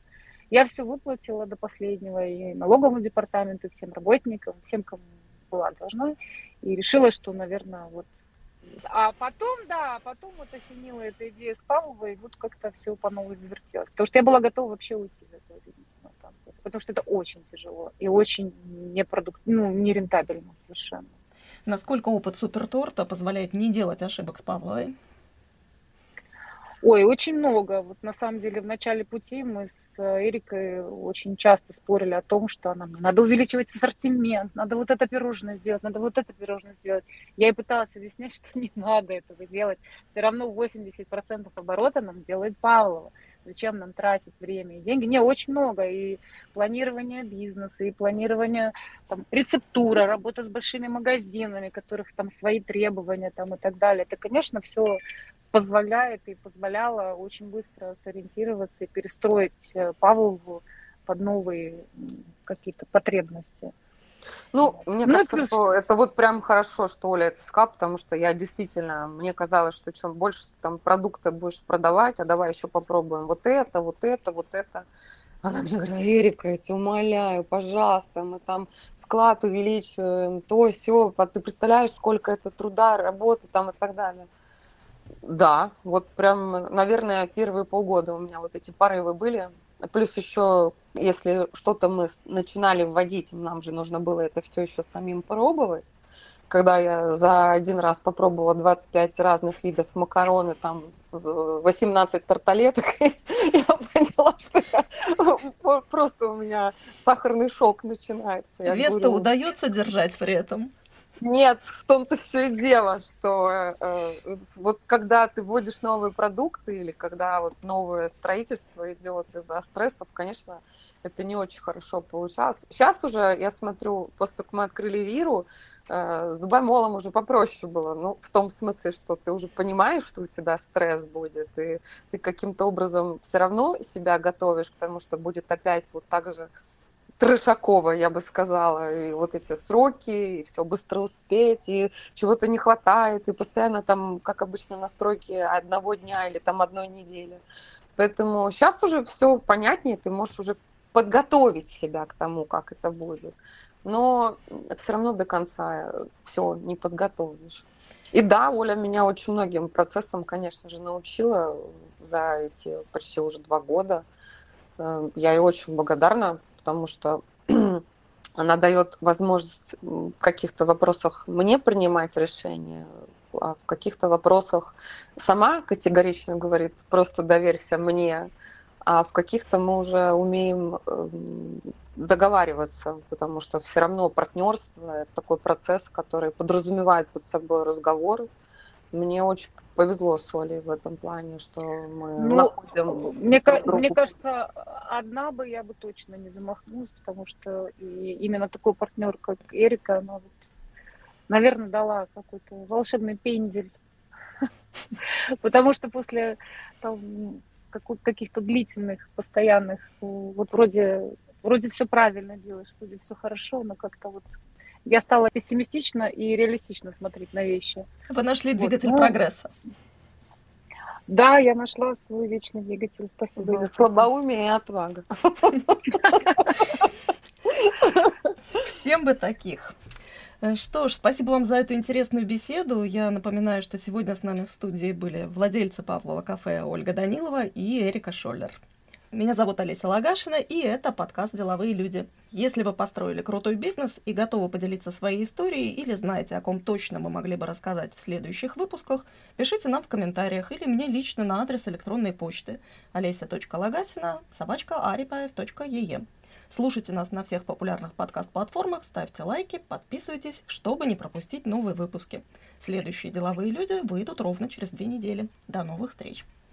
Я все выплатила до последнего и налоговому департаменту, и всем работникам, всем, кому была должна, и решила, что, наверное, вот а потом, да, потом вот осенила эта идея с Павловой, и вот как-то все по новой завертелось. Потому что я была готова вообще уйти из этого бизнеса, на самом деле. Потому что это очень тяжело и очень непродук... ну, нерентабельно совершенно. Насколько опыт суперторта позволяет не делать ошибок с Павловой? Ой, очень много. Вот на самом деле в начале пути мы с э, Эрикой очень часто спорили о том, что нам надо увеличивать ассортимент, надо вот это пирожное сделать, надо вот это пирожное сделать. Я и пыталась объяснять, что не надо этого делать. Все равно 80% оборота нам делает Павлова. Зачем нам тратить время и деньги? Не, очень много. И планирование бизнеса, и планирование там, рецептура, работа с большими магазинами, которых там свои требования там, и так далее. Это, конечно, все позволяет и позволяло очень быстро сориентироваться и перестроить э, Павлову под новые какие-то потребности. Ну, мне ну, кажется, плюс... что это вот прям хорошо, что Оля это сказала, потому что я действительно, мне казалось, что чем больше там продукта будешь продавать, а давай еще попробуем вот это, вот это, вот это. Она мне говорила, Эрика, я тебя умоляю, пожалуйста, мы там склад увеличиваем, то, все, ты представляешь, сколько это труда, работы там и так далее. Да, вот прям, наверное, первые полгода у меня вот эти порывы были. Плюс еще, если что-то мы начинали вводить, нам же нужно было это все еще самим пробовать. Когда я за один раз попробовала 25 разных видов макароны, там 18 тарталеток, я поняла, что просто у меня сахарный шок начинается. Вес-то удается держать при этом? Нет, в том-то все и дело, что э, вот когда ты вводишь новые продукты или когда вот новое строительство идет из-за стрессов, конечно, это не очень хорошо получалось. Сейчас уже, я смотрю, после того, как мы открыли Виру, э, с Дубай Молом уже попроще было. Ну, в том смысле, что ты уже понимаешь, что у тебя стресс будет, и ты каким-то образом все равно себя готовишь к тому, что будет опять вот так же трешакова, я бы сказала, и вот эти сроки, и все быстро успеть, и чего-то не хватает, и постоянно там, как обычно, настройки одного дня или там одной недели. Поэтому сейчас уже все понятнее, ты можешь уже подготовить себя к тому, как это будет. Но все равно до конца все не подготовишь. И да, Оля меня очень многим процессам, конечно же, научила за эти почти уже два года. Э, я ей очень благодарна, потому что она дает возможность в каких-то вопросах мне принимать решения, а в каких-то вопросах сама категорично говорит, просто доверься мне, а в каких-то мы уже умеем эм, договариваться, потому что все равно партнерство это такой процесс, который подразумевает под собой разговор. Мне очень повезло с Олей в этом плане, что мы ну, находим... Мне, мне кажется, одна бы я бы точно не замахнулась, потому что именно такой партнер, как Эрика, она вот, наверное, дала какой-то волшебный пендель. Потому что после там, каких-то длительных, постоянных, вот вроде, вроде все правильно делаешь, вроде все хорошо, но как-то вот я стала пессимистично и реалистично смотреть на вещи. Вы нашли двигатель вот, ну, прогресса. Да, я нашла свой вечный двигатель. Спасибо. Да, слабоумие и отвага. Всем бы таких. Э, что ж, спасибо вам за эту интересную беседу. Я напоминаю, что сегодня с нами в студии были владельцы Павлова кафе Ольга Данилова и Эрика Шоллер. Меня зовут Олеся Лагашина, и это подкаст «Деловые люди». Если вы построили крутой бизнес и готовы поделиться своей историей или знаете, о ком точно мы могли бы рассказать в следующих выпусках, пишите нам в комментариях или мне лично на адрес электронной почты олеся.лагасина собачка. Слушайте нас на всех популярных подкаст-платформах, ставьте лайки, подписывайтесь, чтобы не пропустить новые выпуски. Следующие деловые люди выйдут ровно через две недели. До новых встреч!